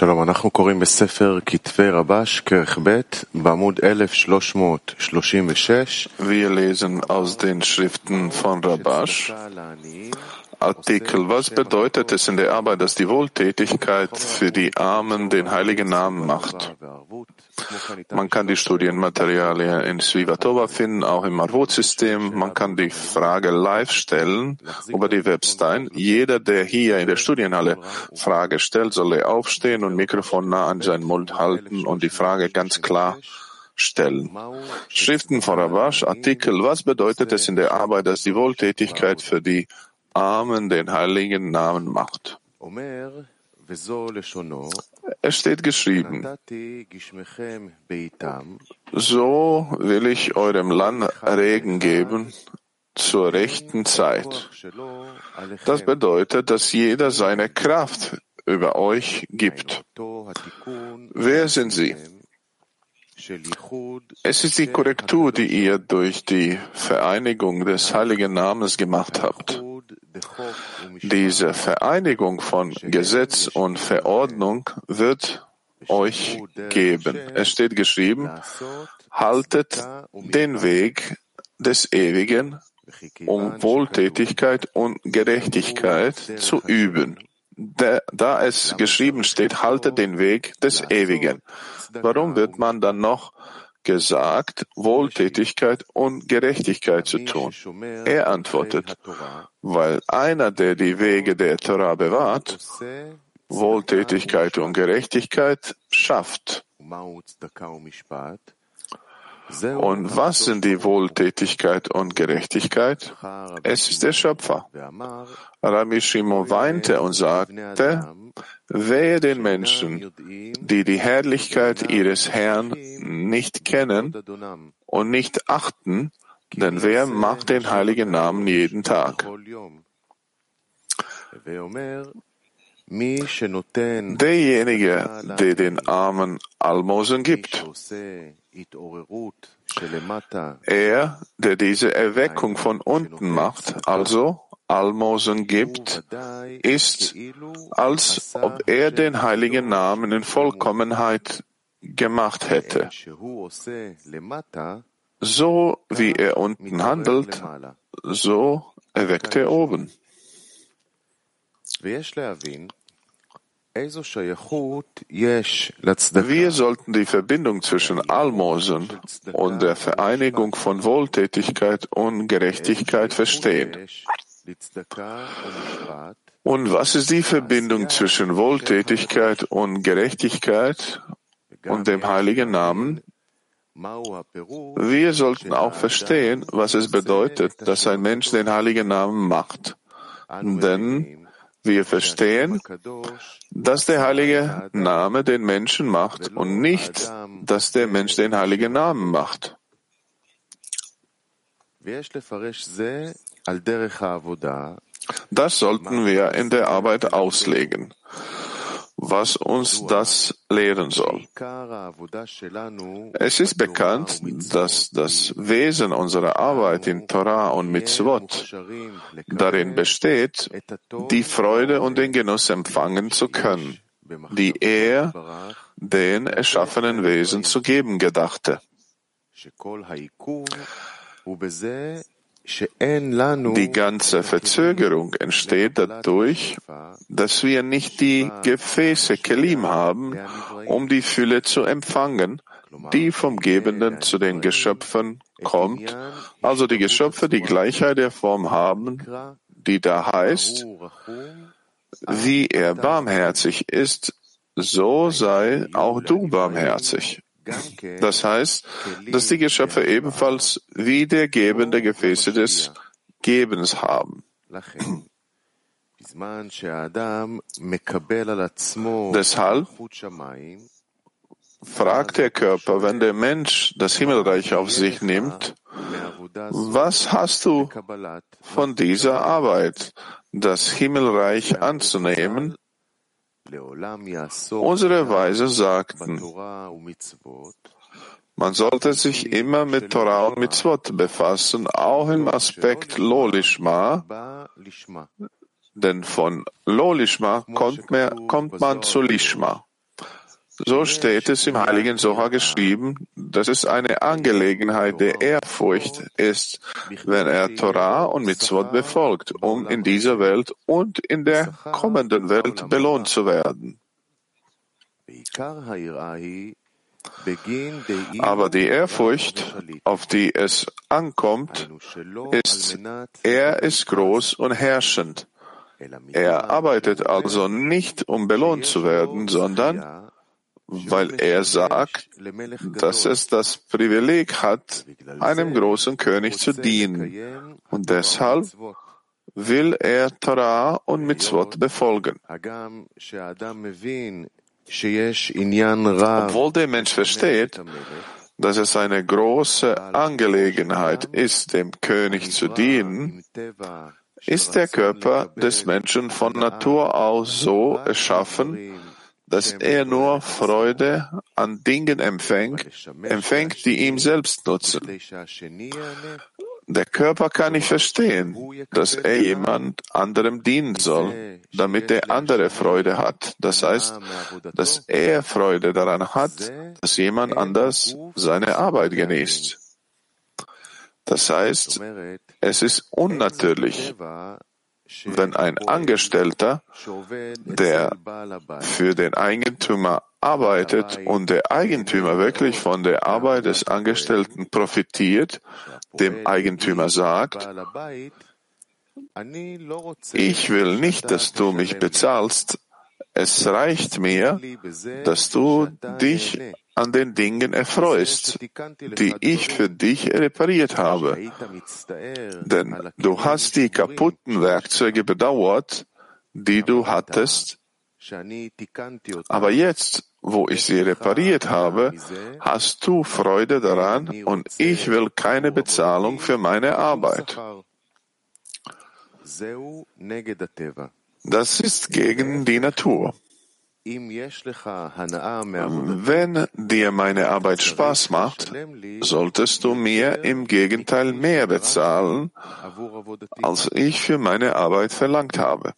שלום, אנחנו קוראים בספר כתבי רבש, כרך ב', בעמוד 1336. Wir lesen aus den Schriften von Rabash. Artikel. Was bedeutet es in der Arbeit, dass die Wohltätigkeit für die Armen den heiligen Namen macht? Man kann die Studienmaterialien in Svivatova finden, auch im Marvot-System. Man kann die Frage live stellen über die Webstein. Jeder, der hier in der Studienhalle Frage stellt, solle aufstehen und Mikrofon nah an seinen Mund halten und die Frage ganz klar stellen. Schriften von Rabash, Artikel. Was bedeutet es in der Arbeit, dass die Wohltätigkeit für die Armen den heiligen Namen macht. Es steht geschrieben, so will ich eurem Land Regen geben zur rechten Zeit. Das bedeutet, dass jeder seine Kraft über euch gibt. Wer sind sie? Es ist die Korrektur, die ihr durch die Vereinigung des heiligen Namens gemacht habt. Diese Vereinigung von Gesetz und Verordnung wird euch geben. Es steht geschrieben, haltet den Weg des Ewigen, um Wohltätigkeit und Gerechtigkeit zu üben. Da es geschrieben steht, haltet den Weg des Ewigen. Warum wird man dann noch gesagt, Wohltätigkeit und Gerechtigkeit zu tun? Er antwortet, weil einer, der die Wege der Torah bewahrt, Wohltätigkeit und Gerechtigkeit schafft. Und was sind die Wohltätigkeit und Gerechtigkeit? Es ist der Schöpfer. Rabbi Shimon weinte und sagte, wehe den Menschen, die die Herrlichkeit ihres Herrn nicht kennen und nicht achten, denn wer macht den heiligen Namen jeden Tag? Derjenige, der den Armen Almosen gibt. Er, der diese Erweckung von unten macht, also Almosen gibt, ist, als ob er den heiligen Namen in Vollkommenheit gemacht hätte. So wie er unten handelt, so erweckt er oben. Wir sollten die Verbindung zwischen Almosen und der Vereinigung von Wohltätigkeit und Gerechtigkeit verstehen. Und was ist die Verbindung zwischen Wohltätigkeit und Gerechtigkeit und dem heiligen Namen? Wir sollten auch verstehen, was es bedeutet, dass ein Mensch den heiligen Namen macht. Denn wir verstehen, dass der heilige Name den Menschen macht und nicht, dass der Mensch den heiligen Namen macht. Das sollten wir in der Arbeit auslegen was uns das lehren soll. Es ist bekannt, dass das Wesen unserer Arbeit in Torah und Mitzvot darin besteht, die Freude und den Genuss empfangen zu können, die er den erschaffenen Wesen zu geben gedachte. Die ganze Verzögerung entsteht dadurch, dass wir nicht die Gefäße Kelim haben, um die Fülle zu empfangen, die vom Gebenden zu den Geschöpfen kommt, also die Geschöpfe die Gleichheit der Form haben, die da heißt, wie er barmherzig ist, so sei auch du barmherzig. Das heißt, dass die Geschöpfe ebenfalls wie der gebende Gefäße des Gebens haben. Deshalb fragt der Körper, wenn der Mensch das Himmelreich auf sich nimmt, was hast du von dieser Arbeit, das Himmelreich anzunehmen? Unsere Weise sagten, man sollte sich immer mit Torah und Mitzvot befassen, auch im Aspekt Lolishma, denn von Lolishma kommt, kommt man zu Lishma. So steht es im Heiligen Soha geschrieben, dass es eine Angelegenheit der Ehrfurcht ist, wenn er Torah und Mitzvot befolgt, um in dieser Welt und in der kommenden Welt belohnt zu werden. Aber die Ehrfurcht, auf die es ankommt, ist, er ist groß und herrschend. Er arbeitet also nicht, um belohnt zu werden, sondern weil er sagt, dass es das Privileg hat, einem großen König zu dienen. Und deshalb will er Torah und Mitzvot befolgen. Obwohl der Mensch versteht, dass es eine große Angelegenheit ist, dem König zu dienen, ist der Körper des Menschen von Natur aus so erschaffen, dass er nur Freude an Dingen empfängt, empfängt, die ihm selbst nutzen. Der Körper kann nicht verstehen, dass er jemand anderem dienen soll, damit der andere Freude hat. Das heißt, dass er Freude daran hat, dass jemand anders seine Arbeit genießt. Das heißt, es ist unnatürlich, wenn ein Angestellter, der für den Eigentümer arbeitet und der Eigentümer wirklich von der Arbeit des Angestellten profitiert, dem Eigentümer sagt, ich will nicht, dass du mich bezahlst, es reicht mir, dass du dich an den Dingen erfreust, die ich für dich repariert habe. Denn du hast die kaputten Werkzeuge bedauert, die du hattest, aber jetzt, wo ich sie repariert habe, hast du Freude daran und ich will keine Bezahlung für meine Arbeit. Das ist gegen die Natur. Wenn dir meine Arbeit Spaß macht, solltest du mir im Gegenteil mehr bezahlen, als ich für meine Arbeit verlangt habe.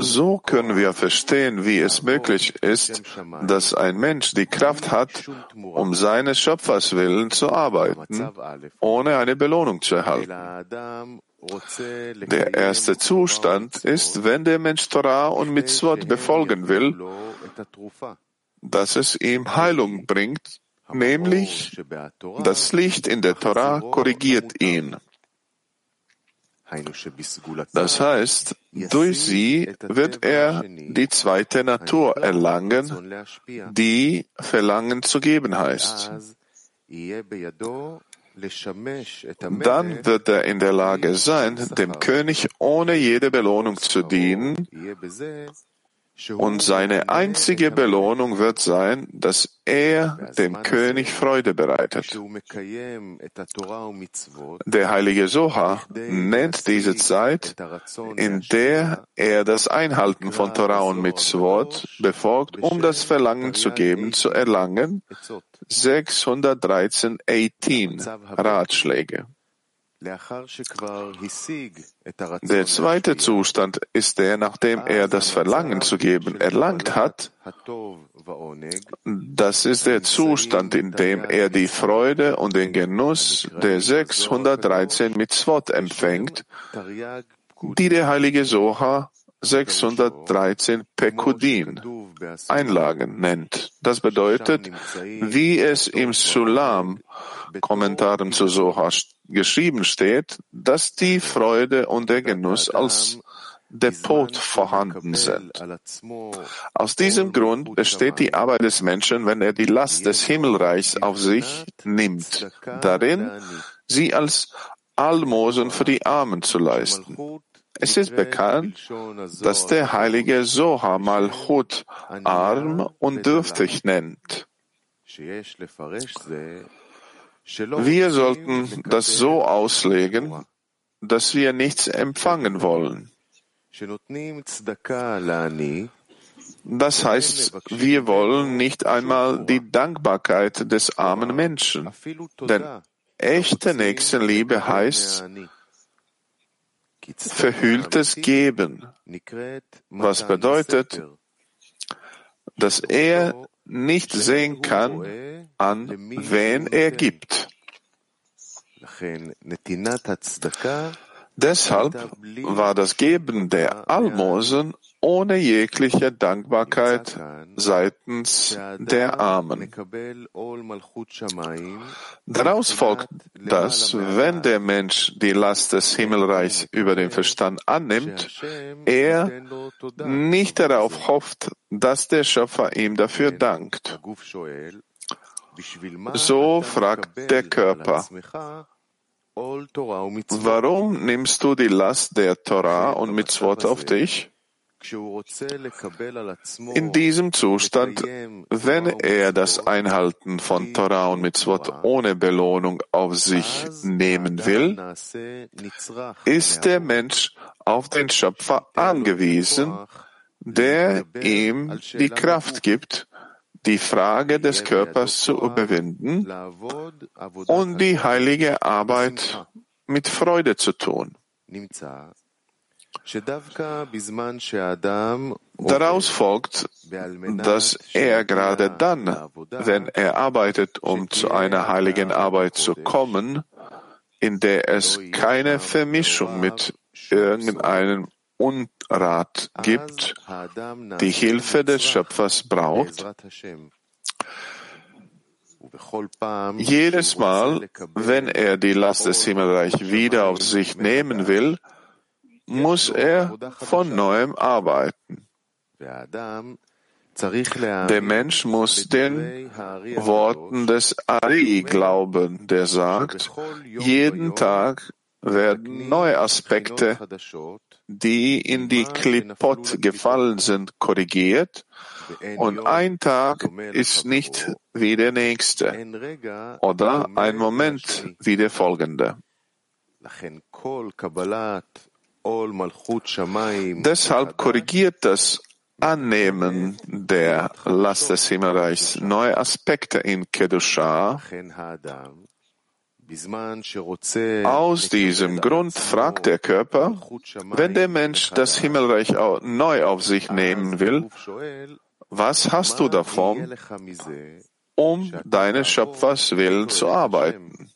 So können wir verstehen, wie es möglich ist, dass ein Mensch die Kraft hat, um seines Schöpfers willen zu arbeiten, ohne eine Belohnung zu erhalten. Der erste Zustand ist, wenn der Mensch Torah und Mitzvot befolgen will, dass es ihm Heilung bringt, nämlich das Licht in der Torah korrigiert ihn. Das heißt, durch sie wird er die zweite Natur erlangen, die Verlangen zu geben heißt. Dann wird er in der Lage sein, dem König ohne jede Belohnung zu dienen, und seine einzige Belohnung wird sein, dass er dem König Freude bereitet. Der heilige Soha nennt diese Zeit, in der er das Einhalten von Torah und Mitzvot befolgt, um das Verlangen zu geben, zu erlangen, 613 18 Ratschläge. Der zweite Zustand ist der, nachdem er das Verlangen zu geben erlangt hat. Das ist der Zustand, in dem er die Freude und den Genuss der 613 Mitzvot empfängt, die der heilige Soha 613 Pekudin, Einlagen nennt. Das bedeutet, wie es im Sulam, Kommentaren zu Soha geschrieben steht, dass die Freude und der Genuss als Depot vorhanden sind. Aus diesem Grund besteht die Arbeit des Menschen, wenn er die Last des Himmelreichs auf sich nimmt, darin, sie als Almosen für die Armen zu leisten. Es ist bekannt, dass der heilige Soha Malchut arm und dürftig nennt. Wir sollten das so auslegen, dass wir nichts empfangen wollen. Das heißt, wir wollen nicht einmal die Dankbarkeit des armen Menschen. Denn echte Nächstenliebe heißt, verhülltes Geben, was bedeutet, dass er nicht sehen kann, an wen er gibt. Deshalb war das Geben der Almosen ohne jegliche Dankbarkeit seitens der Armen. Daraus folgt, dass wenn der Mensch die Last des Himmelreichs über den Verstand annimmt, er nicht darauf hofft, dass der Schöpfer ihm dafür dankt. So fragt der Körper, warum nimmst du die Last der Torah und Mitzvot auf dich? In diesem Zustand, wenn er das Einhalten von Torah und Mitzvot ohne Belohnung auf sich nehmen will, ist der Mensch auf den Schöpfer angewiesen, der ihm die Kraft gibt, die Frage des Körpers zu überwinden und die heilige Arbeit mit Freude zu tun. Daraus folgt, dass er gerade dann, wenn er arbeitet, um zu einer heiligen Arbeit zu kommen, in der es keine Vermischung mit irgendeinem Unrat gibt, die Hilfe des Schöpfers braucht, jedes Mal, wenn er die Last des Himmelreichs wieder auf sich nehmen will, muss er von neuem arbeiten. Der Mensch muss den Worten des Ari glauben, der sagt, jeden Tag werden neue Aspekte, die in die Klipot gefallen sind, korrigiert. und ein Tag ist nicht wie der nächste. oder ein Moment wie der folgende. Deshalb korrigiert das Annehmen der Last des Himmelreichs neue Aspekte in Kedusha. Aus diesem Grund fragt der Körper, wenn der Mensch das Himmelreich neu auf sich nehmen will, was hast du davon, um deines Schöpfers Willen zu arbeiten?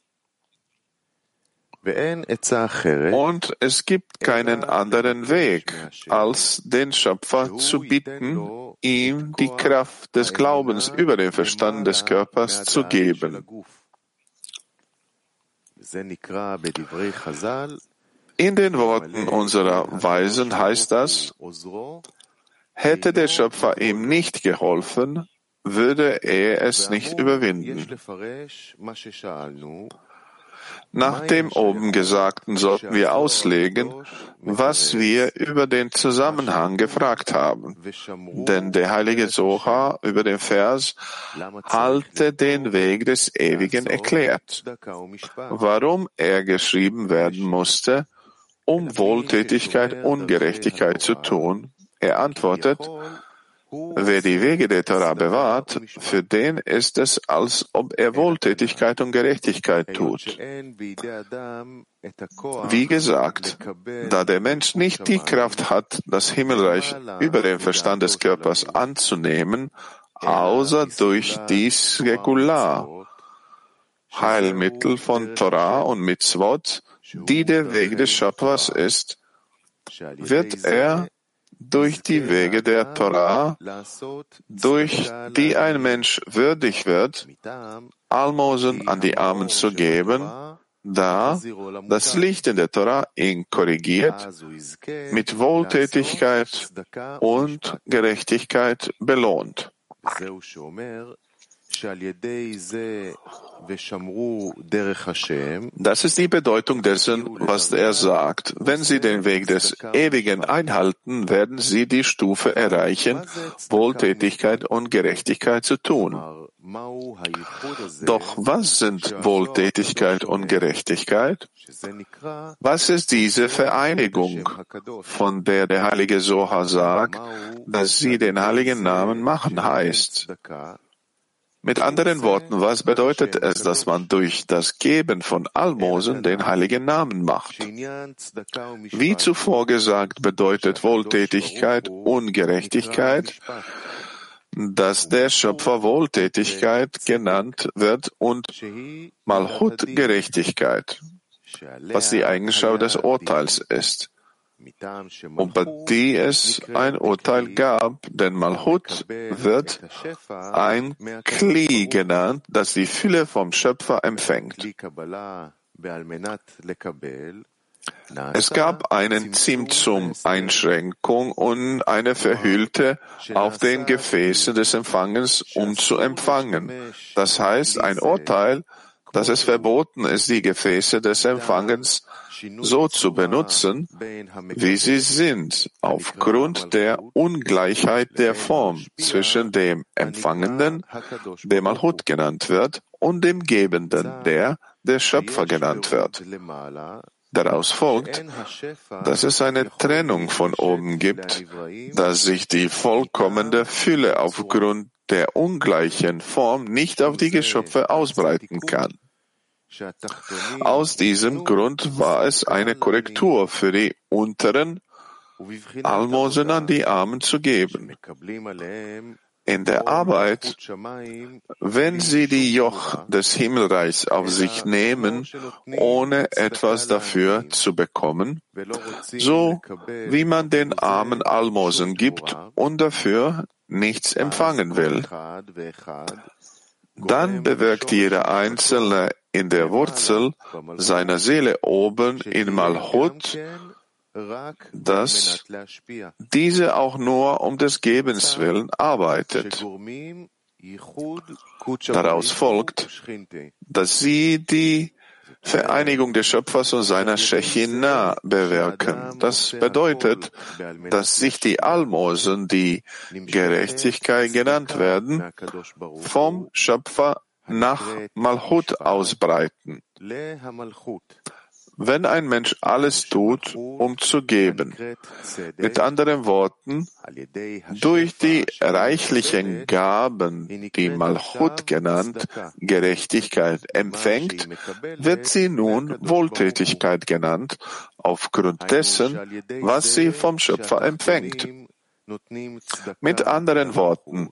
Und es gibt keinen anderen Weg, als den Schöpfer zu bitten, ihm die Kraft des Glaubens über den Verstand des Körpers zu geben. In den Worten unserer Weisen heißt das, hätte der Schöpfer ihm nicht geholfen, würde er es nicht überwinden. Nach dem oben Gesagten sollten wir auslegen, was wir über den Zusammenhang gefragt haben. Denn der heilige Soha über den Vers halte den Weg des Ewigen erklärt. Warum er geschrieben werden musste, um Wohltätigkeit und Gerechtigkeit zu tun. Er antwortet, Wer die Wege der Torah bewahrt, für den ist es, als ob er Wohltätigkeit und Gerechtigkeit tut. Wie gesagt, da der Mensch nicht die Kraft hat, das Himmelreich über den Verstand des Körpers anzunehmen, außer durch dies Regular, Heilmittel von Torah und Mitzvot, die der Weg des Schöpfers ist, wird er durch die Wege der Torah, durch die ein Mensch würdig wird, Almosen an die Armen zu geben, da das Licht in der Torah ihn korrigiert, mit Wohltätigkeit und Gerechtigkeit belohnt. Das ist die Bedeutung dessen, was er sagt. Wenn sie den Weg des Ewigen einhalten, werden sie die Stufe erreichen, Wohltätigkeit und Gerechtigkeit zu tun. Doch was sind Wohltätigkeit und Gerechtigkeit? Was ist diese Vereinigung, von der der heilige Soha sagt, dass sie den heiligen Namen machen heißt? Mit anderen Worten, was bedeutet es, dass man durch das Geben von Almosen den heiligen Namen macht? Wie zuvor gesagt, bedeutet Wohltätigkeit Ungerechtigkeit, dass der Schöpfer Wohltätigkeit genannt wird und Malchut Gerechtigkeit, was die Eigenschaft des Urteils ist und bei die es ein Urteil gab, denn Malchut wird ein Kli genannt, das die Fülle vom Schöpfer empfängt. Es gab einen Zimtzum Einschränkung und eine Verhüllte auf den Gefäßen des Empfangens, um zu empfangen. Das heißt, ein Urteil, dass es verboten ist, die Gefäße des Empfangens so zu benutzen, wie sie sind, aufgrund der Ungleichheit der Form zwischen dem Empfangenden, der Malchut genannt wird, und dem Gebenden, der der Schöpfer genannt wird. Daraus folgt, dass es eine Trennung von oben gibt, dass sich die vollkommene Fülle aufgrund der ungleichen Form nicht auf die Geschöpfe ausbreiten kann. Aus diesem Grund war es eine Korrektur für die unteren Almosen an die Armen zu geben. In der Arbeit, wenn sie die Joch des Himmelreichs auf sich nehmen, ohne etwas dafür zu bekommen, so wie man den Armen Almosen gibt und dafür nichts empfangen will, dann bewirkt jeder Einzelne in der Wurzel seiner Seele oben in Malchut, dass diese auch nur um des Gebens willen arbeitet. Daraus folgt, dass sie die Vereinigung des Schöpfers und seiner Shechina bewirken. Das bedeutet, dass sich die Almosen, die Gerechtigkeit genannt werden, vom Schöpfer nach Malchut ausbreiten. Wenn ein Mensch alles tut, um zu geben, mit anderen Worten, durch die reichlichen Gaben, die Malchut genannt, Gerechtigkeit empfängt, wird sie nun Wohltätigkeit genannt, aufgrund dessen, was sie vom Schöpfer empfängt. Mit anderen Worten,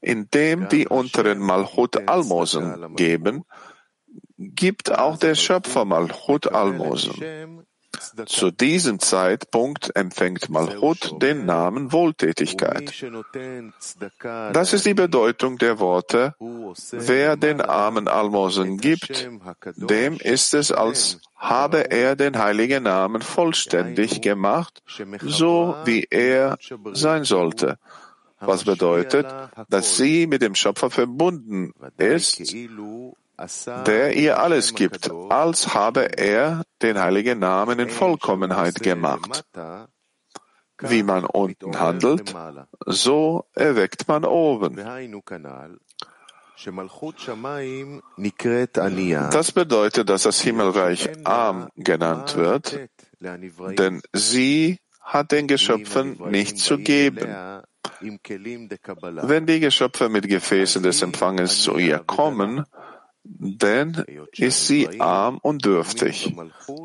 indem die unteren Malchut Almosen geben, gibt auch der Schöpfer Malchut Almosen. Zu diesem Zeitpunkt empfängt Malchut den Namen Wohltätigkeit. Das ist die Bedeutung der Worte, wer den Armen Almosen gibt, dem ist es, als habe er den heiligen Namen vollständig gemacht, so wie er sein sollte was bedeutet, dass sie mit dem Schöpfer verbunden ist, der ihr alles gibt, als habe er den heiligen Namen in Vollkommenheit gemacht. Wie man unten handelt, so erweckt man oben. Das bedeutet, dass das Himmelreich arm genannt wird, denn sie hat den Geschöpfen nicht zu geben. Wenn die Geschöpfe mit Gefäßen des Empfangens zu ihr kommen, dann ist sie arm und dürftig.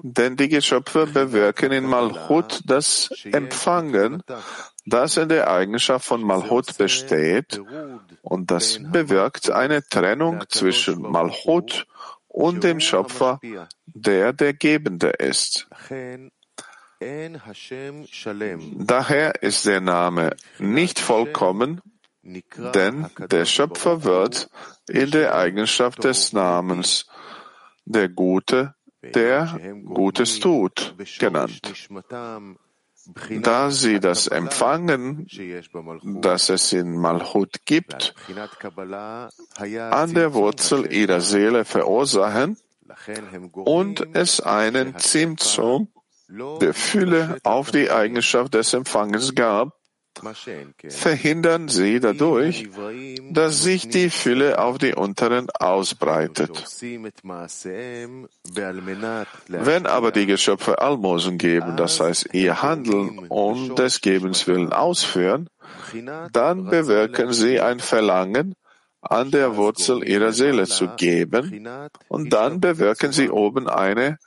Denn die Geschöpfe bewirken in Malchut das Empfangen, das in der Eigenschaft von Malchut besteht, und das bewirkt eine Trennung zwischen Malchut und dem Schöpfer, der der Gebende ist. Daher ist der Name nicht vollkommen, denn der Schöpfer wird in der Eigenschaft des Namens der Gute, der Gutes tut, genannt. Da sie das Empfangen, das es in Malchut gibt, an der Wurzel ihrer Seele verursachen und es einen Zimtzum der Fülle auf die Eigenschaft des Empfangens gab, verhindern sie dadurch, dass sich die Fülle auf die unteren ausbreitet. Wenn aber die Geschöpfe Almosen geben, das heißt ihr Handeln um des Gebens willen ausführen, dann bewirken sie ein Verlangen, an der Wurzel ihrer Seele zu geben. Und dann bewirken sie oben eine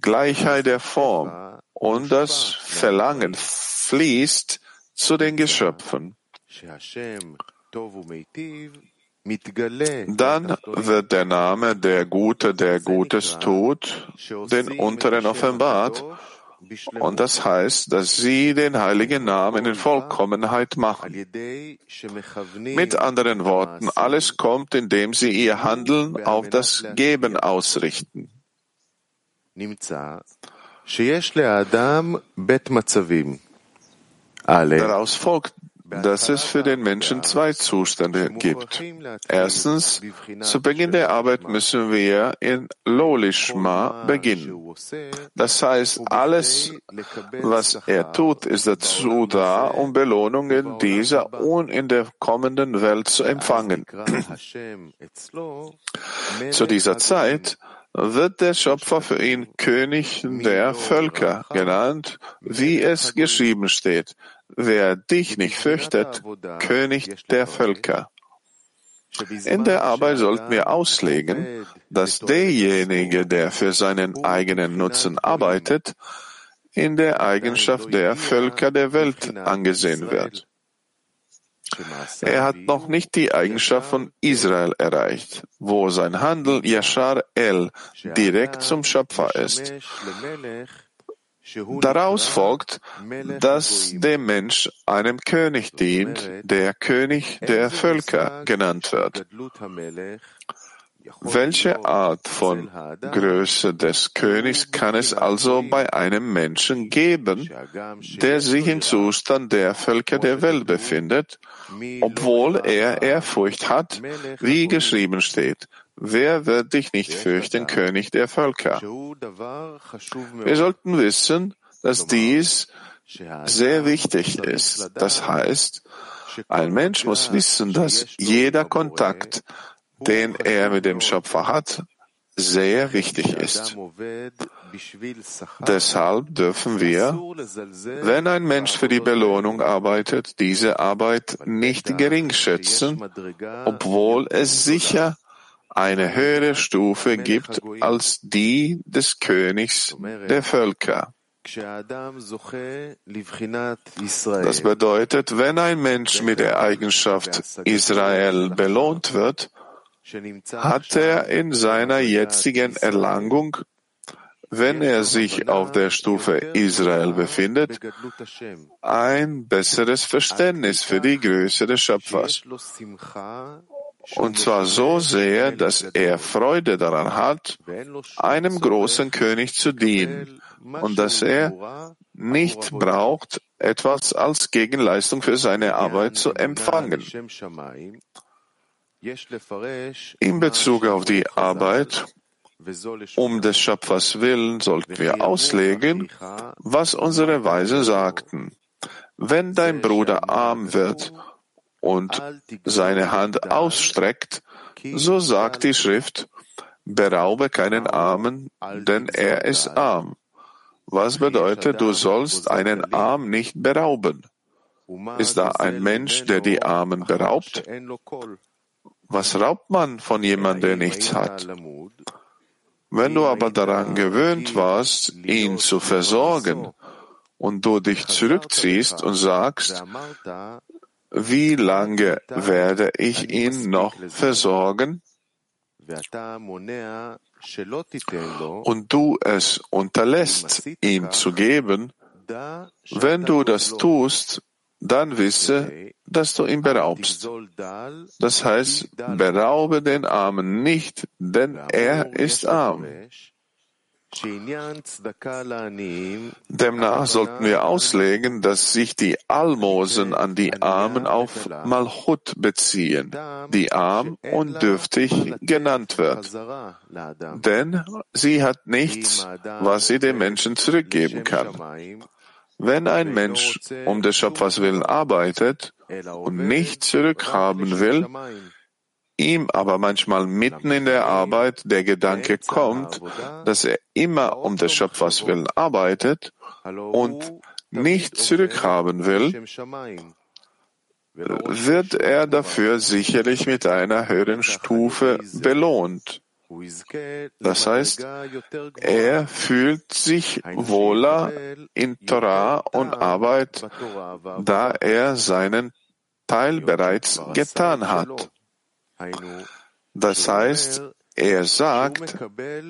Gleichheit der Form. Und das Verlangen fließt zu den Geschöpfen. Dann wird der Name der Gute, der Gutes tut, den Unteren offenbart, und das heißt, dass sie den heiligen Namen in Vollkommenheit machen. Mit anderen Worten, alles kommt, indem sie ihr Handeln auf das Geben ausrichten. Daraus folgt, dass es für den Menschen zwei Zustände gibt. Erstens, zu Beginn der Arbeit müssen wir in Lolishma beginnen. Das heißt, alles, was er tut, ist dazu da, um Belohnungen dieser und in der kommenden Welt zu empfangen. zu dieser Zeit wird der Schöpfer für ihn König der Völker genannt, wie es geschrieben steht. Wer dich nicht fürchtet, König der Völker. In der Arbeit sollten wir auslegen, dass derjenige, der für seinen eigenen Nutzen arbeitet, in der Eigenschaft der Völker der Welt angesehen wird. Er hat noch nicht die Eigenschaft von Israel erreicht, wo sein Handel Yashar El direkt zum Schöpfer ist. Daraus folgt, dass der Mensch einem König dient, der König der Völker genannt wird. Welche Art von Größe des Königs kann es also bei einem Menschen geben, der sich im Zustand der Völker der Welt befindet, obwohl er Ehrfurcht hat, wie geschrieben steht? Wer wird dich nicht fürchten, König der Völker? Wir sollten wissen, dass dies sehr wichtig ist. Das heißt, ein Mensch muss wissen, dass jeder Kontakt den er mit dem Schöpfer hat, sehr wichtig ist. Deshalb dürfen wir, wenn ein Mensch für die Belohnung arbeitet, diese Arbeit nicht gering schätzen, obwohl es sicher eine höhere Stufe gibt als die des Königs der Völker. Das bedeutet, wenn ein Mensch mit der Eigenschaft Israel belohnt wird, hat er in seiner jetzigen Erlangung, wenn er sich auf der Stufe Israel befindet, ein besseres Verständnis für die Größe des Schöpfers. Und zwar so sehr, dass er Freude daran hat, einem großen König zu dienen und dass er nicht braucht, etwas als Gegenleistung für seine Arbeit zu empfangen. In Bezug auf die Arbeit, um des Schöpfers willen sollten wir auslegen, was unsere Weise sagten. Wenn dein Bruder arm wird und seine Hand ausstreckt, so sagt die Schrift, beraube keinen Armen, denn er ist arm. Was bedeutet, du sollst einen Arm nicht berauben? Ist da ein Mensch, der die Armen beraubt? Was raubt man von jemandem, der nichts hat? Wenn du aber daran gewöhnt warst, ihn zu versorgen, und du dich zurückziehst und sagst, wie lange werde ich ihn noch versorgen? Und du es unterlässt, ihm zu geben, wenn du das tust, dann wisse, dass du ihn beraubst. Das heißt, beraube den Armen nicht, denn er ist arm. Demnach sollten wir auslegen, dass sich die Almosen an die Armen auf Malchut beziehen, die arm und dürftig genannt wird. Denn sie hat nichts, was sie den Menschen zurückgeben kann. Wenn ein Mensch um des Schöpfers willen arbeitet und nicht zurückhaben will, ihm aber manchmal mitten in der Arbeit der Gedanke kommt, dass er immer um des Schöpfers willen arbeitet und nicht zurückhaben will, wird er dafür sicherlich mit einer höheren Stufe belohnt. Das heißt, er fühlt sich wohler in Torah und Arbeit, da er seinen Teil bereits getan hat. Das heißt, er sagt,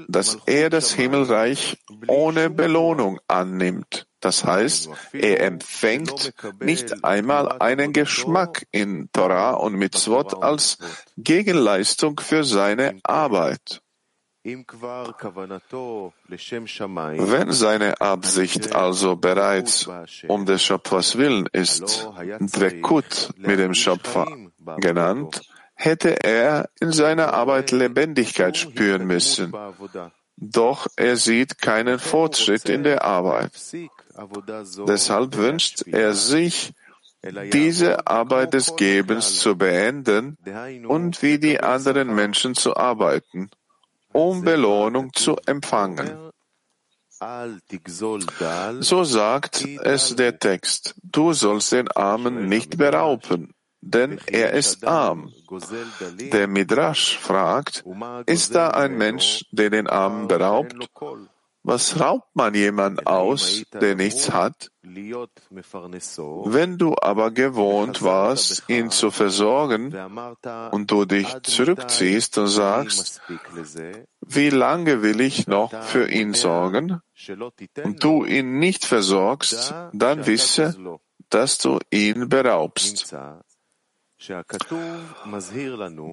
dass er das Himmelreich ohne Belohnung annimmt. Das heißt, er empfängt nicht einmal einen Geschmack in Torah und Mitzvot als Gegenleistung für seine Arbeit. Wenn seine Absicht also bereits um des Schöpfers Willen ist, Dvekut mit dem Schöpfer genannt, hätte er in seiner Arbeit Lebendigkeit spüren müssen. Doch er sieht keinen Fortschritt in der Arbeit. Deshalb wünscht er sich, diese Arbeit des Gebens zu beenden und wie die anderen Menschen zu arbeiten, um Belohnung zu empfangen. So sagt es der Text, du sollst den Armen nicht berauben, denn er ist arm. Der Midrash fragt, ist da ein Mensch, der den Armen beraubt? Was raubt man jemand aus, der nichts hat? Wenn du aber gewohnt warst, ihn zu versorgen und du dich zurückziehst und sagst, wie lange will ich noch für ihn sorgen? Und du ihn nicht versorgst, dann wisse, dass du ihn beraubst.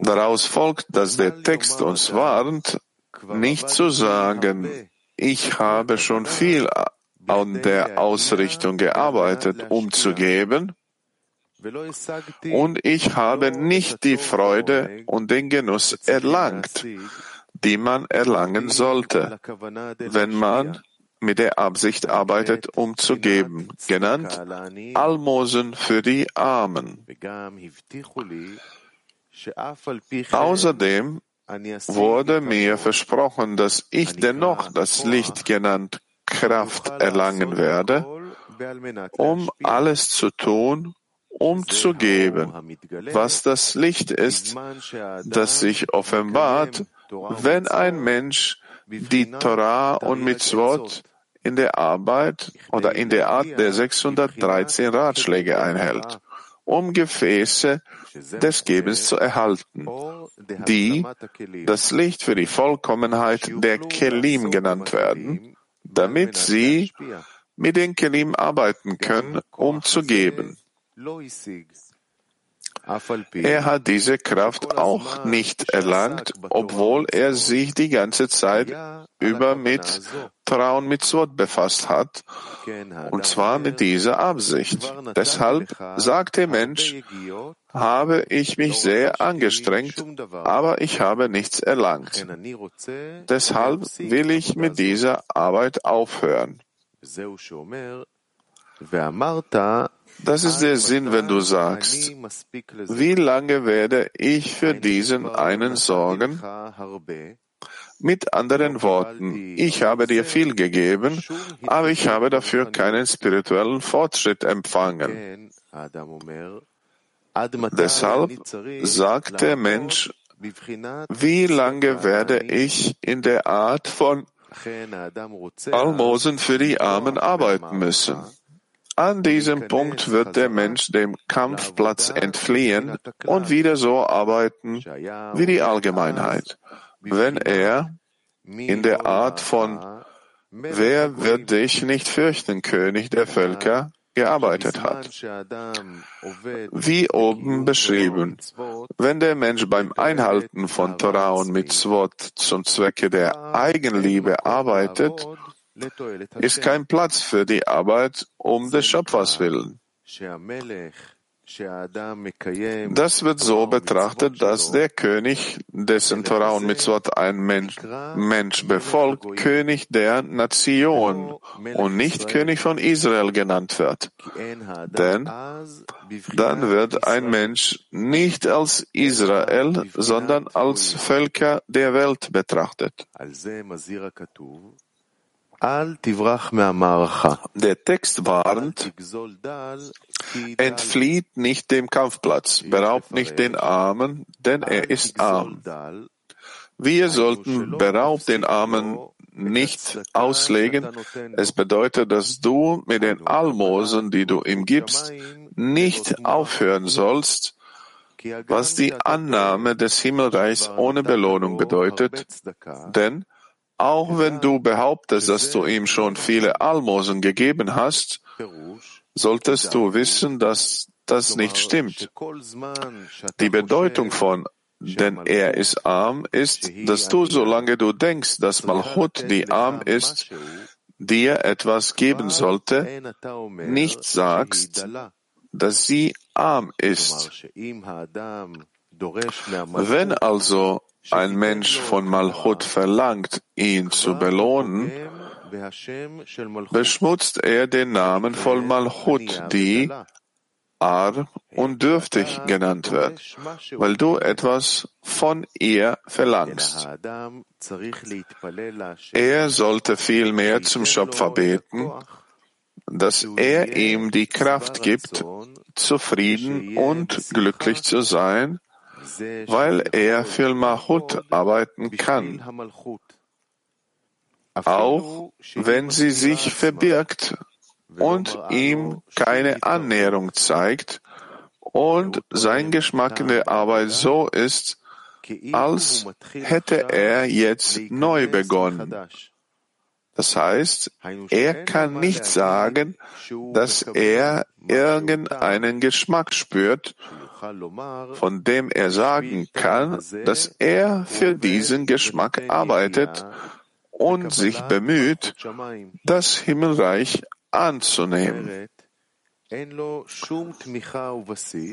Daraus folgt, dass der Text uns warnt, nicht zu sagen, ich habe schon viel an der Ausrichtung gearbeitet, um zu geben, und ich habe nicht die Freude und den Genuss erlangt, die man erlangen sollte, wenn man mit der Absicht arbeitet, um zu geben, genannt Almosen für die Armen. Außerdem wurde mir versprochen, dass ich dennoch das Licht genannt Kraft erlangen werde, um alles zu tun, um zu geben, was das Licht ist, das sich offenbart, wenn ein Mensch die Torah und Mitzvot in der Arbeit oder in der Art der 613 Ratschläge einhält, um Gefäße des Gebens zu erhalten, die das Licht für die Vollkommenheit der Kelim genannt werden, damit sie mit den Kelim arbeiten können, um zu geben. Er hat diese Kraft auch nicht erlangt, obwohl er sich die ganze Zeit über mit Trauen mit Mitzvot befasst hat, und zwar mit dieser Absicht. Deshalb sagt der Mensch, habe ich mich sehr angestrengt, aber ich habe nichts erlangt. Deshalb will ich mit dieser Arbeit aufhören. Das ist der Sinn, wenn du sagst, wie lange werde ich für diesen einen sorgen? Mit anderen Worten, ich habe dir viel gegeben, aber ich habe dafür keinen spirituellen Fortschritt empfangen. Deshalb sagt der Mensch, wie lange werde ich in der Art von Almosen für die Armen arbeiten müssen? An diesem Punkt wird der Mensch dem Kampfplatz entfliehen und wieder so arbeiten wie die Allgemeinheit, wenn er in der Art von Wer wird dich nicht fürchten, König der Völker, gearbeitet hat. Wie oben beschrieben, wenn der Mensch beim Einhalten von Torah und Mitzvot zum Zwecke der Eigenliebe arbeitet, ist kein Platz für die Arbeit um des Schöpfers willen. Das wird so betrachtet, dass der König, dessen Torah und Mitzvot ein Mensch, Mensch befolgt, König der Nation und nicht König von Israel genannt wird. Denn dann wird ein Mensch nicht als Israel, sondern als Völker der Welt betrachtet. Der Text warnt, Entflieht nicht dem Kampfplatz, beraubt nicht den Armen, denn er ist arm. Wir sollten beraubt den Armen nicht auslegen. Es bedeutet, dass du mit den Almosen, die du ihm gibst, nicht aufhören sollst, was die Annahme des Himmelreichs ohne Belohnung bedeutet. Denn auch wenn du behauptest, dass du ihm schon viele Almosen gegeben hast, solltest du wissen, dass das nicht stimmt. Die Bedeutung von denn er ist arm, ist, dass du, solange du denkst, dass Malchut, die arm ist, dir etwas geben sollte, nicht sagst, dass sie arm ist. Wenn also ein Mensch von Malchut verlangt, ihn zu belohnen, beschmutzt er den Namen von Malchut, die arm und dürftig genannt wird, weil du etwas von ihr verlangst. Er sollte vielmehr zum Schöpfer beten, dass er ihm die Kraft gibt, zufrieden und glücklich zu sein, weil er für Mahut arbeiten kann, auch wenn sie sich verbirgt und ihm keine Annäherung zeigt und sein Geschmack in der Arbeit so ist, als hätte er jetzt neu begonnen. Das heißt, er kann nicht sagen, dass er irgendeinen Geschmack spürt, von dem er sagen kann, dass er für diesen Geschmack arbeitet und sich bemüht, das Himmelreich anzunehmen.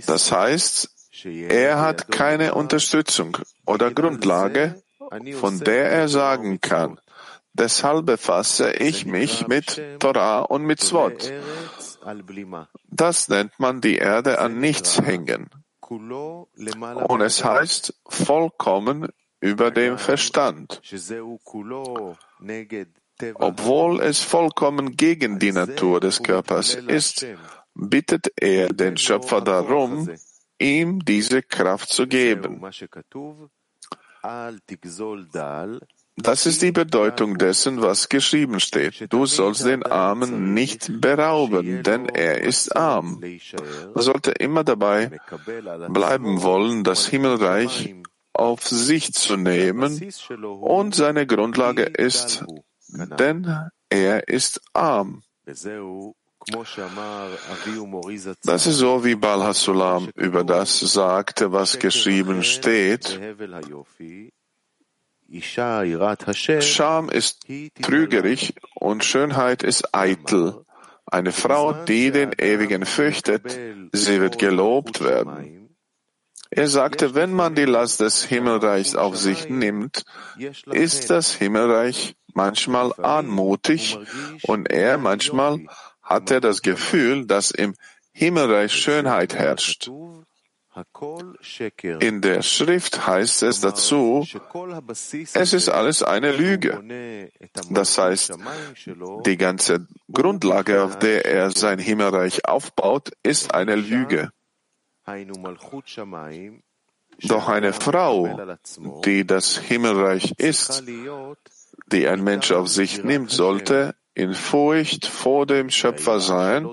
Das heißt, er hat keine Unterstützung oder Grundlage, von der er sagen kann, deshalb befasse ich mich mit Torah und mit Swot. Das nennt man die Erde an nichts hängen. Und es heißt vollkommen über dem Verstand. Obwohl es vollkommen gegen die Natur des Körpers ist, bittet er den Schöpfer darum, ihm diese Kraft zu geben. Das ist die Bedeutung dessen, was geschrieben steht. Du sollst den Armen nicht berauben, denn er ist arm. Man sollte immer dabei bleiben wollen, das Himmelreich auf sich zu nehmen und seine Grundlage ist denn er ist arm. Das ist so, wie Bal Hasulam über das sagte, was geschrieben steht. Scham ist trügerig und Schönheit ist eitel. Eine Frau, die den Ewigen fürchtet, sie wird gelobt werden. Er sagte, wenn man die Last des Himmelreichs auf sich nimmt, ist das Himmelreich manchmal anmutig und er manchmal hat er das Gefühl, dass im Himmelreich Schönheit herrscht. In der Schrift heißt es dazu, es ist alles eine Lüge. Das heißt, die ganze Grundlage, auf der er sein Himmelreich aufbaut, ist eine Lüge. Doch eine Frau, die das Himmelreich ist, die ein Mensch auf sich nimmt, sollte in Furcht vor dem Schöpfer sein,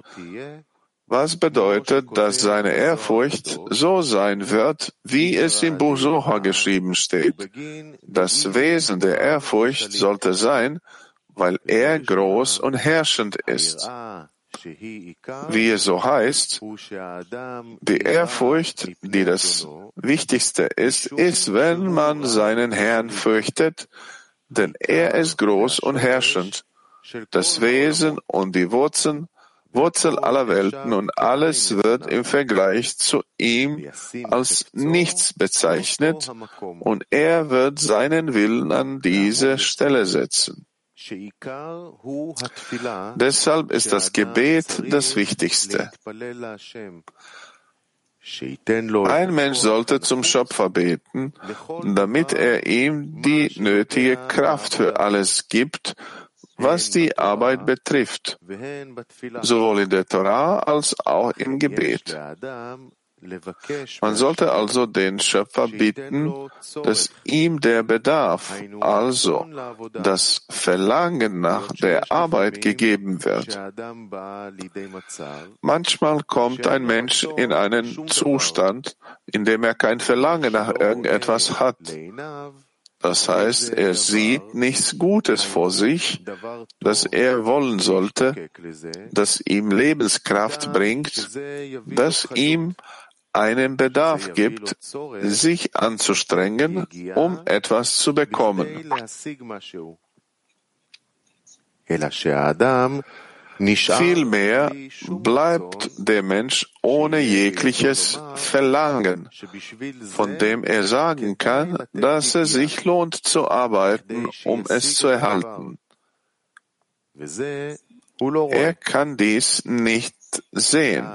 was bedeutet, dass seine Ehrfurcht so sein wird, wie es im Buch Soha geschrieben steht. Das Wesen der Ehrfurcht sollte sein, weil er groß und herrschend ist. Wie es so heißt, die Ehrfurcht, die das Wichtigste ist, ist, wenn man seinen Herrn fürchtet, denn er ist groß und herrschend, das Wesen und die Wurzeln, Wurzel aller Welten und alles wird im Vergleich zu ihm als nichts bezeichnet und er wird seinen Willen an diese Stelle setzen. Deshalb ist das Gebet das Wichtigste. Ein Mensch sollte zum Schöpfer beten, damit er ihm die nötige Kraft für alles gibt, was die Arbeit betrifft, sowohl in der Torah als auch im Gebet. Man sollte also den Schöpfer bitten, dass ihm der Bedarf, also das Verlangen nach der Arbeit gegeben wird. Manchmal kommt ein Mensch in einen Zustand, in dem er kein Verlangen nach irgendetwas hat. Das heißt, er sieht nichts Gutes vor sich, das er wollen sollte, das ihm Lebenskraft bringt, das ihm einen Bedarf gibt, sich anzustrengen, um etwas zu bekommen. Vielmehr bleibt der Mensch ohne jegliches Verlangen, von dem er sagen kann, dass es sich lohnt zu arbeiten, um es zu erhalten. Er kann dies nicht sehen.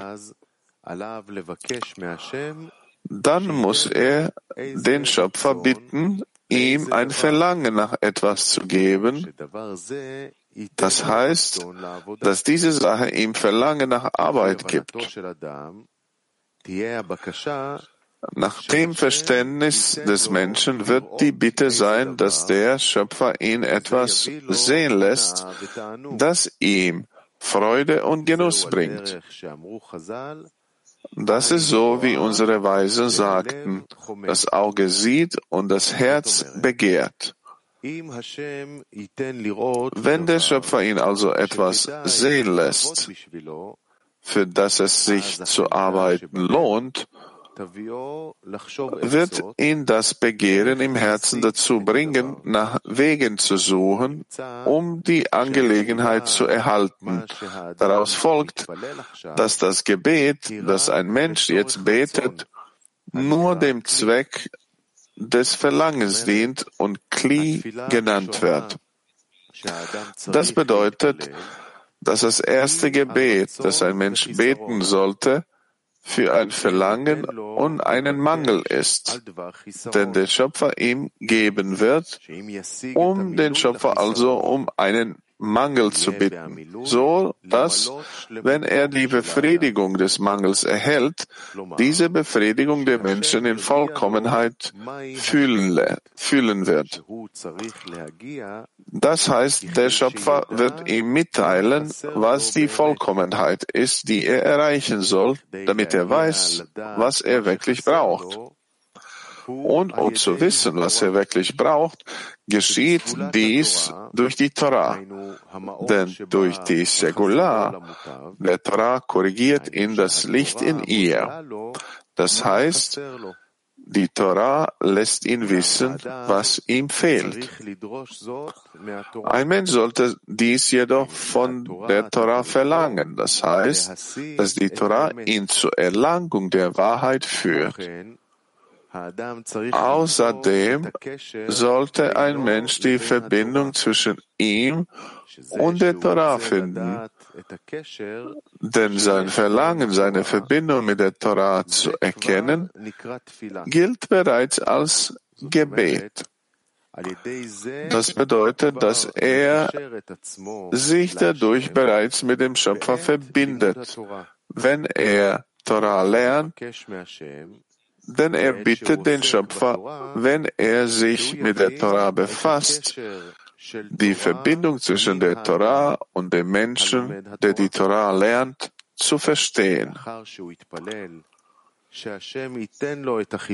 Dann muss er den Schöpfer bitten, ihm ein Verlangen nach etwas zu geben. Das heißt, dass diese Sache ihm Verlangen nach Arbeit gibt. Nach dem Verständnis des Menschen wird die Bitte sein, dass der Schöpfer ihn etwas sehen lässt, das ihm Freude und Genuss bringt. Das ist so, wie unsere Weisen sagten, das Auge sieht und das Herz begehrt. Wenn der Schöpfer ihn also etwas sehen lässt, für das es sich zu arbeiten lohnt, wird ihn das Begehren im Herzen dazu bringen, nach Wegen zu suchen, um die Angelegenheit zu erhalten. Daraus folgt, dass das Gebet, das ein Mensch jetzt betet, nur dem Zweck des Verlangens dient und Kli genannt wird. Das bedeutet, dass das erste Gebet, das ein Mensch beten sollte, für ein Verlangen und einen Mangel ist, den der Schöpfer ihm geben wird, um den Schöpfer also um einen Mangel zu bitten, so dass, wenn er die Befriedigung des Mangels erhält, diese Befriedigung der Menschen in Vollkommenheit fühlen, fühlen wird. Das heißt, der Schöpfer wird ihm mitteilen, was die Vollkommenheit ist, die er erreichen soll, damit er weiß, was er wirklich braucht. Und um zu wissen, was er wirklich braucht, geschieht dies durch die Torah. Denn durch die Segular der Torah korrigiert ihn das Licht in ihr. Das heißt, die Torah lässt ihn wissen, was ihm fehlt. Ein Mensch sollte dies jedoch von der Torah verlangen. Das heißt, dass die Torah ihn zur Erlangung der Wahrheit führt. Außerdem sollte ein Mensch die Verbindung zwischen ihm und der Torah finden, denn sein Verlangen, seine Verbindung mit der Torah zu erkennen, gilt bereits als Gebet. Das bedeutet, dass er sich dadurch bereits mit dem Schöpfer verbindet. Wenn er Torah lernt, denn er bittet den Schöpfer, wenn er sich mit der Torah befasst, die Verbindung zwischen der Torah und dem Menschen, der die Torah. Lernt, zu verstehen.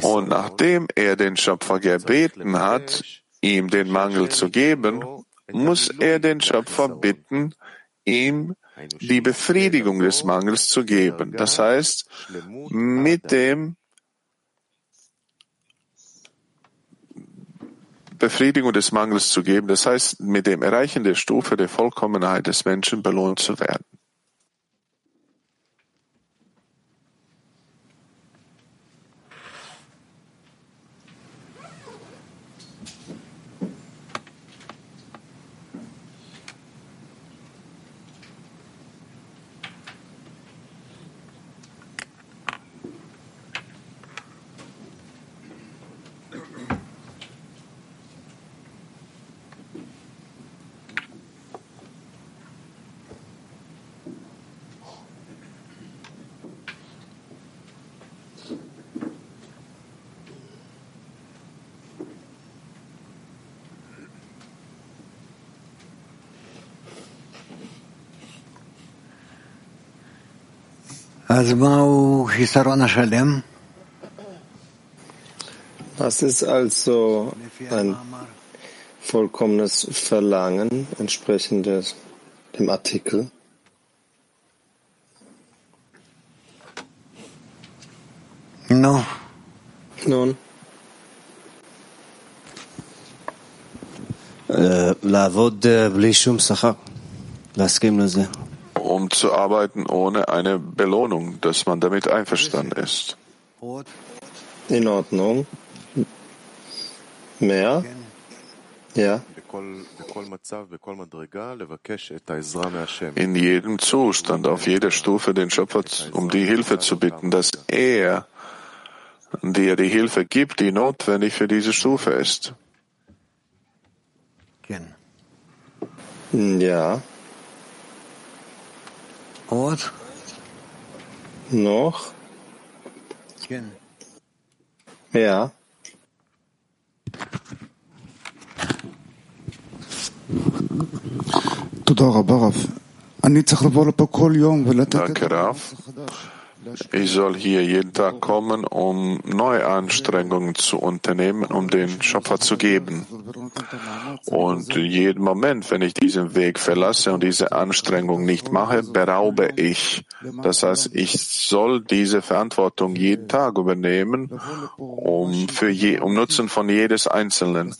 Und nachdem er den Schöpfer gebeten hat, ihm den Mangel zu geben, muss er den Schöpfer bitten, ihm die Befriedigung des Mangels zu geben. Das heißt, mit dem Befriedigung des Mangels zu geben, das heißt, mit dem Erreichen der Stufe der Vollkommenheit des Menschen belohnt zu werden. Was ist also ein vollkommenes Verlangen entsprechend dem Artikel? No. Nun, לעבוד בלי שום שכר, להסכים לזה. Zu arbeiten ohne eine Belohnung, dass man damit einverstanden ist. in Ordnung. Mehr? Ja. In jedem Zustand, auf jeder Stufe den Schöpfer um die Hilfe zu bitten, dass er dir die Hilfe gibt, die notwendig für diese Stufe ist. Ja. Ort? Noch? Ja. Danke, Raf. Ich soll hier jeden Kommen, um neue Anstrengungen zu unternehmen, um den Schöpfer zu geben. Und jeden Moment, wenn ich diesen Weg verlasse und diese Anstrengung nicht mache, beraube ich. Das heißt, ich soll diese Verantwortung jeden Tag übernehmen, um für je, um Nutzen von jedes Einzelnen.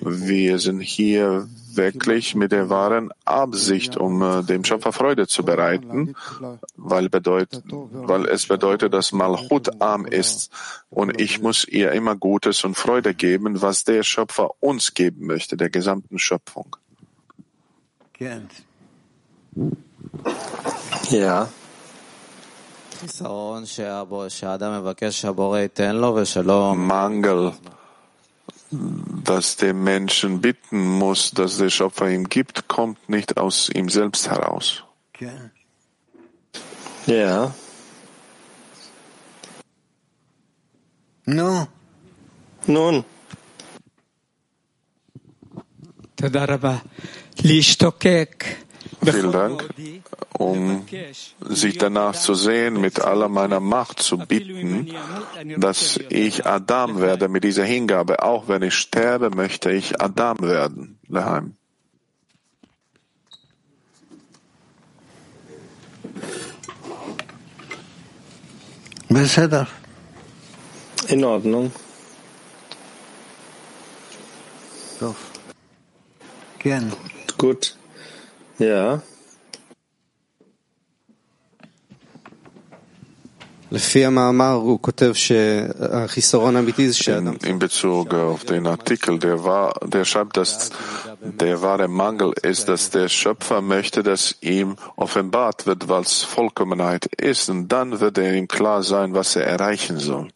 Wir sind hier wirklich mit der wahren Absicht, um äh, dem Schöpfer Freude zu bereiten, weil, bedeutet, weil es bedeutet, dass Malchut arm ist. Und ich muss ihr immer Gutes und Freude geben, was der Schöpfer uns geben möchte, der gesamten Schöpfung. Ja. Mangel, dass der Menschen bitten muss, dass der Schöpfer ihm gibt, kommt nicht aus ihm selbst heraus. Ja. נו, Nun, תודה רבה. להשתוקק Vielen Dank, um sich danach zu sehen, mit aller meiner Macht zu bitten, dass ich Adam werde mit dieser Hingabe. Auch wenn ich sterbe, möchte ich Adam werden. Leheim. בסדר. In Ordnung. Gern. Gut. Ja. In Bezug auf den Artikel, der, war, der schreibt, dass der wahre Mangel ist, dass der Schöpfer möchte, dass ihm offenbart wird, was Vollkommenheit ist, und dann wird er ihm klar sein, was er erreichen soll.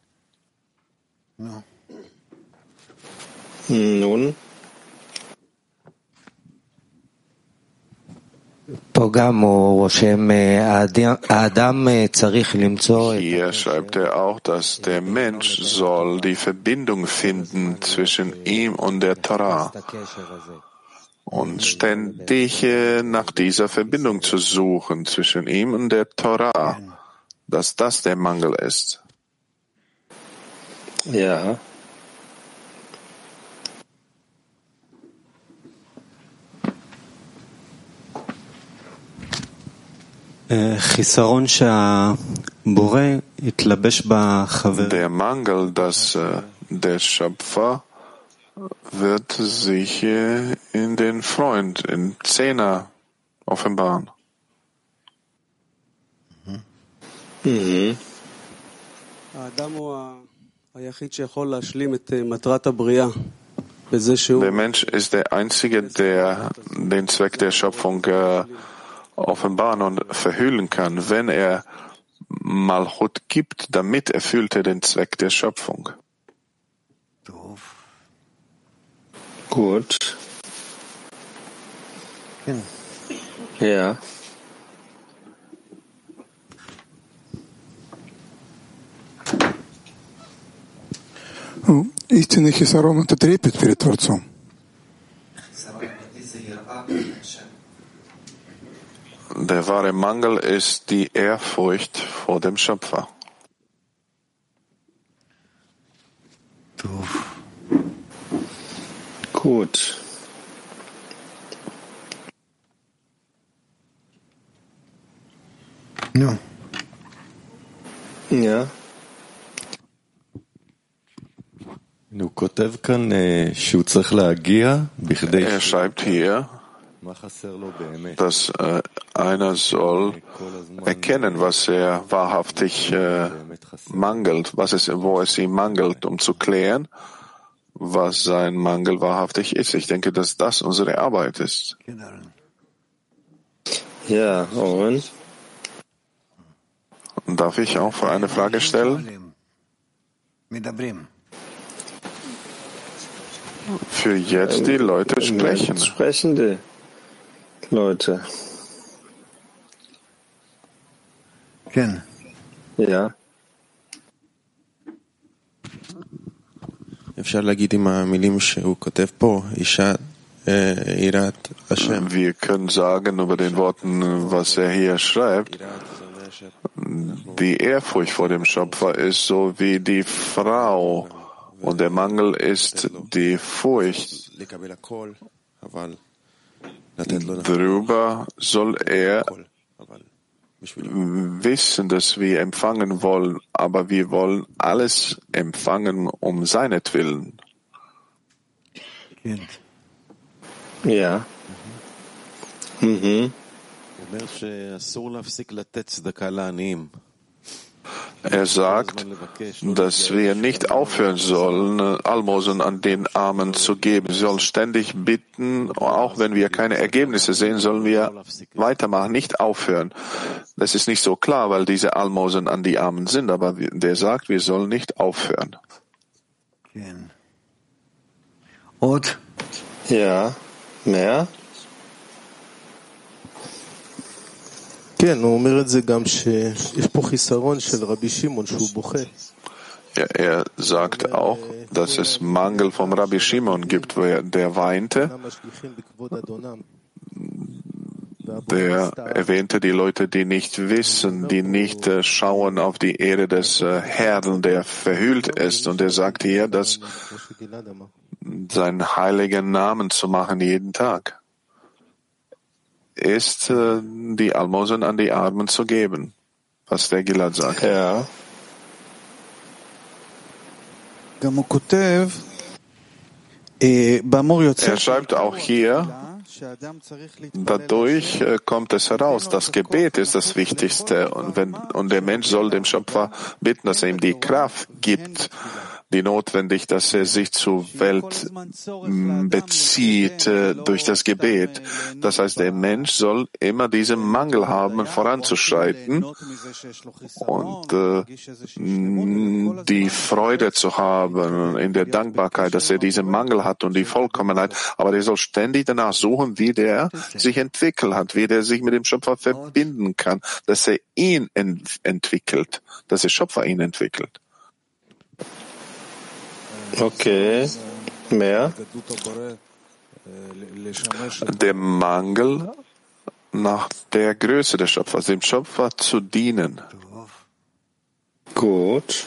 Ja. Nun. Hier schreibt er auch, dass der Mensch soll die Verbindung finden zwischen ihm und der Torah und ständig eh, nach dieser Verbindung zu suchen zwischen ihm und der Torah, dass das der Mangel ist. Ja. Der Mangel, dass äh, der Schöpfer wird sich äh, in den Freund, in Zehner offenbaren. Mhm. mhm. Der Mensch ist der Einzige, der den Zweck der Schöpfung äh, offenbaren und verhüllen kann, wenn er Malchut gibt, damit erfüllt er den Zweck der Schöpfung. Gut. Hm. Ja. истинных и сором это трепет перед Творцом. Der wahre Mangel ist die Ehrfurcht vor dem Schöpfer. Gut. Ja. Ja. Er schreibt hier, dass äh, einer soll erkennen, was er wahrhaftig äh, mangelt, was es, wo es ihm mangelt, um zu klären, was sein Mangel wahrhaftig ist. Ich denke, dass das unsere Arbeit ist. Ja, Owen. Darf ich auch eine Frage stellen? שואלים, מדברים. Für jetzt die Leute sprechen. Sprechende Leute. כן. Ja. אפשר להגיד עם המילים שהוא כותב פה, אישה אה, יראת השם. Wir können sagen über den Worten, was er hier schreibt, die Ehrfurcht vor dem Schöpfer ist so wie die Frau und der Mangel ist die Furcht. Darüber soll er wissen, dass wir empfangen wollen, aber wir wollen alles empfangen um seinetwillen. Kind. Ja. Mhm. mhm. Er sagt, dass wir nicht aufhören sollen, Almosen an den Armen zu geben. Sie sollen ständig bitten, auch wenn wir keine Ergebnisse sehen, sollen wir weitermachen, nicht aufhören. Das ist nicht so klar, weil diese Almosen an die Armen sind, aber der sagt, wir sollen nicht aufhören. Und? Ja, mehr? Ja, er sagt auch, dass es Mangel vom Rabbi Shimon gibt, der weinte. Der erwähnte die Leute, die nicht wissen, die nicht äh, schauen auf die Ehre des äh, Herrn, der verhüllt ist. Und er sagte hier, dass seinen heiligen Namen zu machen jeden Tag ist, äh, die Almosen an die Armen zu geben, was der Gilad sagt. Ja. Er schreibt auch hier, dadurch äh, kommt es heraus, das Gebet ist das Wichtigste und, wenn, und der Mensch soll dem Schöpfer bitten, dass er ihm die Kraft gibt, die notwendig, dass er sich zur Welt mm, bezieht äh, durch das Gebet. Das heißt, der Mensch soll immer diesen Mangel haben, voranzuschreiten und äh, mm, die Freude zu haben in der Dankbarkeit, dass er diesen Mangel hat und die Vollkommenheit. Aber der soll ständig danach suchen, wie der sich entwickelt hat, wie der sich mit dem Schöpfer verbinden kann, dass er ihn ent entwickelt, dass der Schöpfer ihn entwickelt. Okay, mehr. Der Mangel nach der Größe des Schöpfers, dem Schöpfer zu dienen. Gut.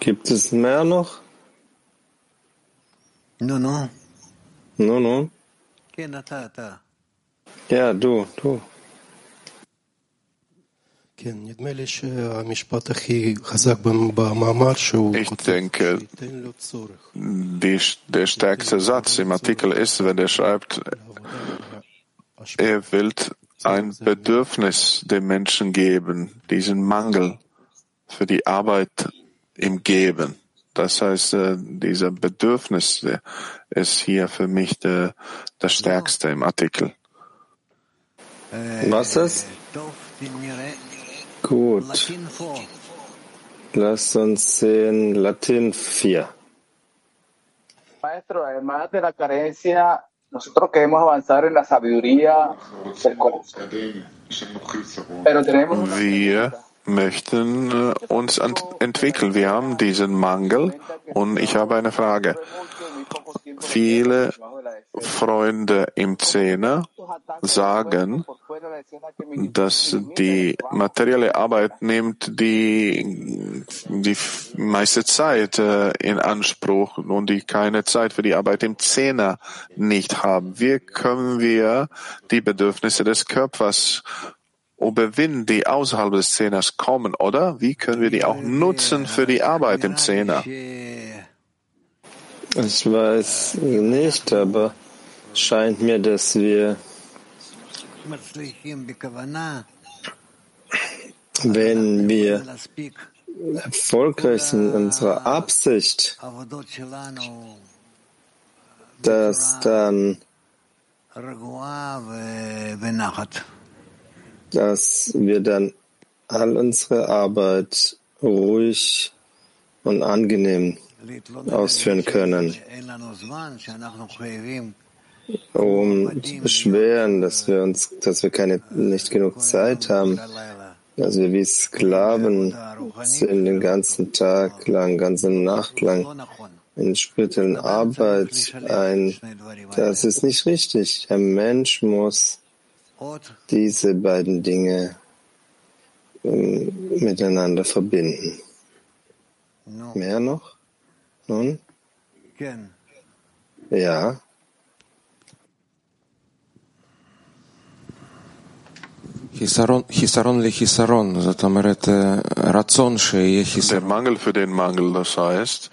Gibt es mehr noch? No, no. No, no. Ja, du, du. Ich denke, die, der stärkste Satz im Artikel ist, wenn er schreibt, er will ein Bedürfnis dem Menschen geben, diesen Mangel für die Arbeit im Geben. Das heißt, äh, dieser Bedürfnis ist hier für mich der, das Stärkste im Artikel. Was ist? Gut. Lasst uns sehen, Latin 4. Maestro, además de la carencia, nosotros queremos avanzar en la sabiduría del corazón. Wir möchten äh, uns entwickeln. Wir haben diesen Mangel und ich habe eine Frage. Viele Freunde im Zehner sagen, dass die materielle Arbeit nimmt die, die meiste Zeit äh, in Anspruch und die keine Zeit für die Arbeit im Zehner nicht haben. Wie können wir die Bedürfnisse des Körpers überwinden, die außerhalb des Zehners kommen, oder? Wie können wir die auch nutzen für die Arbeit im Zehner? Ich weiß nicht, aber scheint mir, dass wir, wenn wir erfolgreich sind in unserer Absicht, dass dann, dass wir dann all unsere Arbeit ruhig und angenehm ausführen können, um zu beschweren, dass wir uns, dass wir keine, nicht genug Zeit haben, dass wir wie Sklaven sind den ganzen Tag lang, ganze Nacht lang in spirituellen Arbeit ein. Das ist nicht richtig. Der Mensch muss diese beiden Dinge ähm, miteinander verbinden. Mehr noch? Nun? Ja. Der Mangel für den Mangel, das heißt,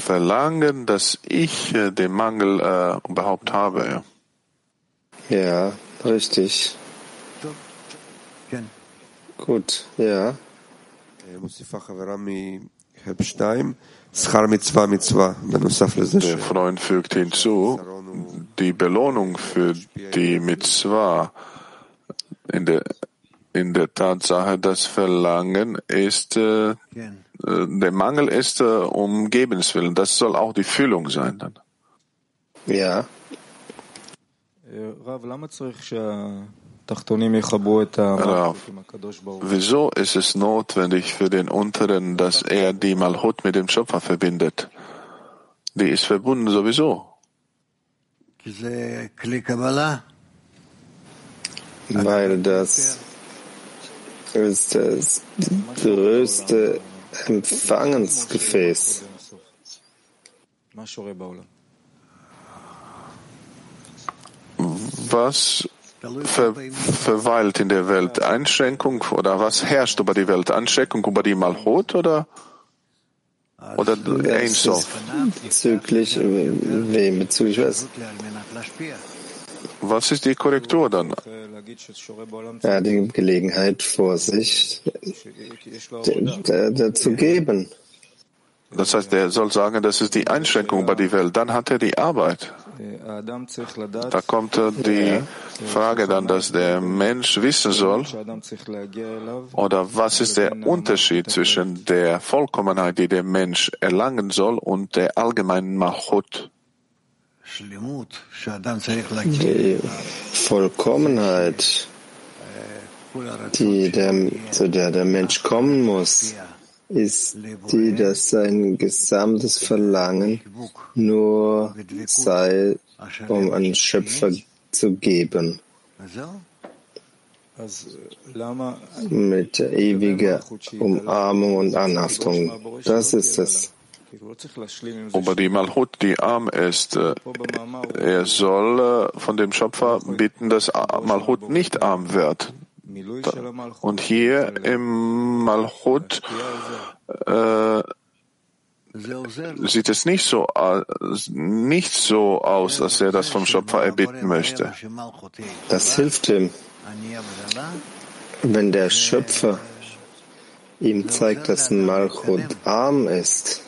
Verlangen, dass ich äh, den Mangel äh, überhaupt habe. Ja, richtig. Gut, ja. Der Freund fügt hinzu, die Belohnung für die Mitzvah in der, in der Tatsache, das Verlangen ist, äh, äh der Mangel ist äh, um Gebenswillen. Das soll auch die Füllung sein dann. Ja. Rav, Rav, wieso ist es notwendig für den Unteren, dass er die Malhut mit dem Schöpfer verbindet? Die ist verbunden sowieso. Weil das ist das größte Empfangensgefäß. Was ver verweilt in der Welt? Einschränkung oder was herrscht über die Welt? Einschränkung über die Malchut oder, oder Ein Sof? bezüglich wem? Bezüglich was? Was ist die Korrektur dann? Er hat die Gelegenheit vor sich, dazu geben. Das heißt, er soll sagen, das ist die Einschränkung über die Welt. Dann hat er die Arbeit. Da kommt die Frage dann, dass der Mensch wissen soll, oder was ist der Unterschied zwischen der Vollkommenheit, die der Mensch erlangen soll, und der allgemeinen Machut? Die Vollkommenheit, die der, zu der der Mensch kommen muss, ist die, dass sein gesamtes Verlangen nur sei, um einen Schöpfer zu geben. Mit ewiger Umarmung und Anhaftung. Das ist es. Über die Malhut, die arm ist, äh, er soll äh, von dem Schöpfer bitten, dass Malhut nicht arm wird. Und hier im Malchut äh, sieht es nicht so, äh, nicht so aus, als er das vom Schöpfer erbitten möchte. Das hilft ihm, wenn der Schöpfer ihm zeigt, dass Malchut arm ist.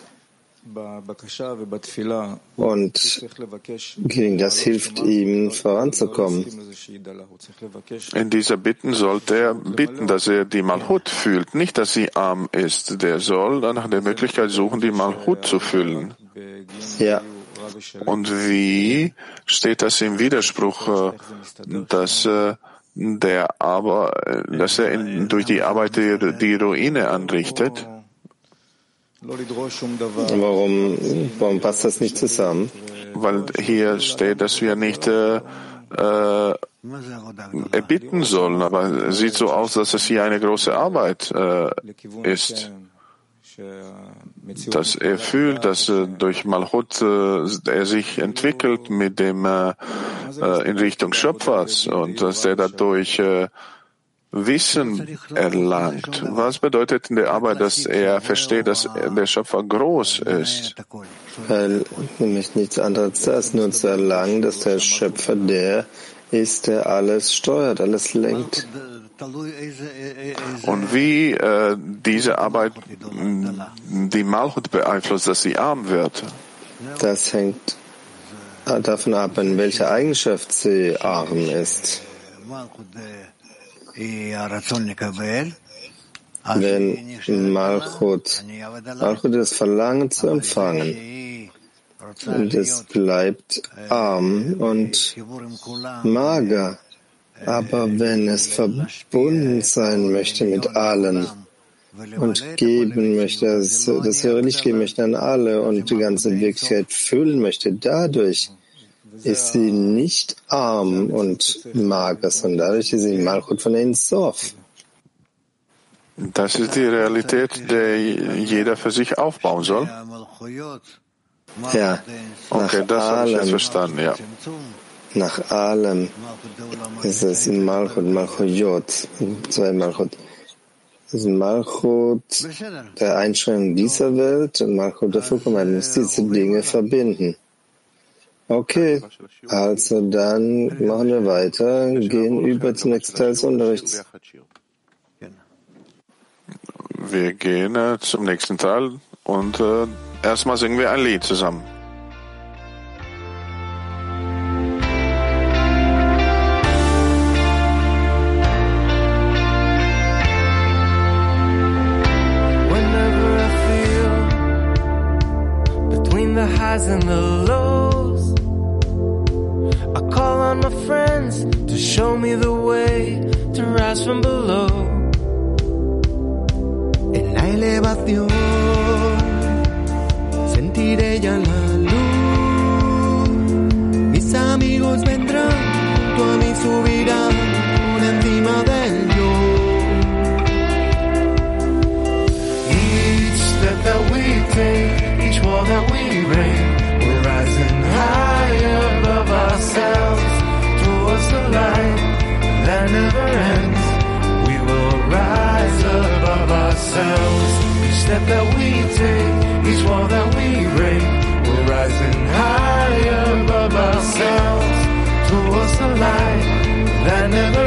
Und gegen das hilft ihm voranzukommen. In dieser Bitten sollte er bitten, dass er die Malhut fühlt, nicht dass sie arm ist. Der soll nach der Möglichkeit suchen, die Malhut zu füllen. Ja. Und wie steht das im Widerspruch, äh, dass äh, der aber, äh, dass er in, durch die Arbeit die, die Ruine anrichtet? Warum, warum passt das nicht zusammen? Weil hier steht, dass wir nicht äh, äh, erbitten sollen, aber es sieht so aus, dass es hier eine große Arbeit äh, ist. Dass er fühlt, dass äh, durch Malchut äh, er sich entwickelt mit dem äh, äh, in Richtung Schöpfers und dass er dadurch äh, Wissen erlangt. Was bedeutet in der Arbeit, dass er versteht, dass der Schöpfer groß ist? Weil nämlich nichts anderes als nur zu erlangen, dass der Schöpfer der ist, der alles steuert, alles lenkt. Und wie äh, diese Arbeit die Malchut beeinflusst, dass sie arm wird? Das hängt davon ab, in welcher Eigenschaft sie arm ist. Wenn Malchut, Malchut ist Verlangen zu empfangen. und es bleibt arm und mager. Aber wenn es verbunden sein möchte mit allen und geben möchte, das, das höhere Licht geben möchte an alle und die ganze Wirklichkeit füllen möchte, dadurch ist sie nicht arm und mager, sondern dadurch ist sie Malchut von Ensof. Das ist die Realität, die jeder für sich aufbauen soll. Ja, okay, das habe ich jetzt verstanden, ja. Nach allem ist es Malchut, Malchut, zwei Malchut. Das ist Malchut der Einschränkung dieser Welt und Malchut der Vollkommenheit. Man muss diese Dinge verbinden. Okay, also dann machen wir weiter, gehen über zum nächsten Teil des Unterrichts. Wir gehen äh, zum nächsten Teil und äh, erstmal singen wir ein Lied zusammen. Whenever I feel between the highs and the lows, on my friends to show me the way to rise from below. En la elevación sentiré ya la luz. Mis amigos vendrán, tú a mí subirán por encima del yo. Each step that we take, each wall that we break, we're rising higher above ourselves the light that never ends. We will rise above ourselves. Each step that we take, each wall that we break, we're rising higher above ourselves towards the light that never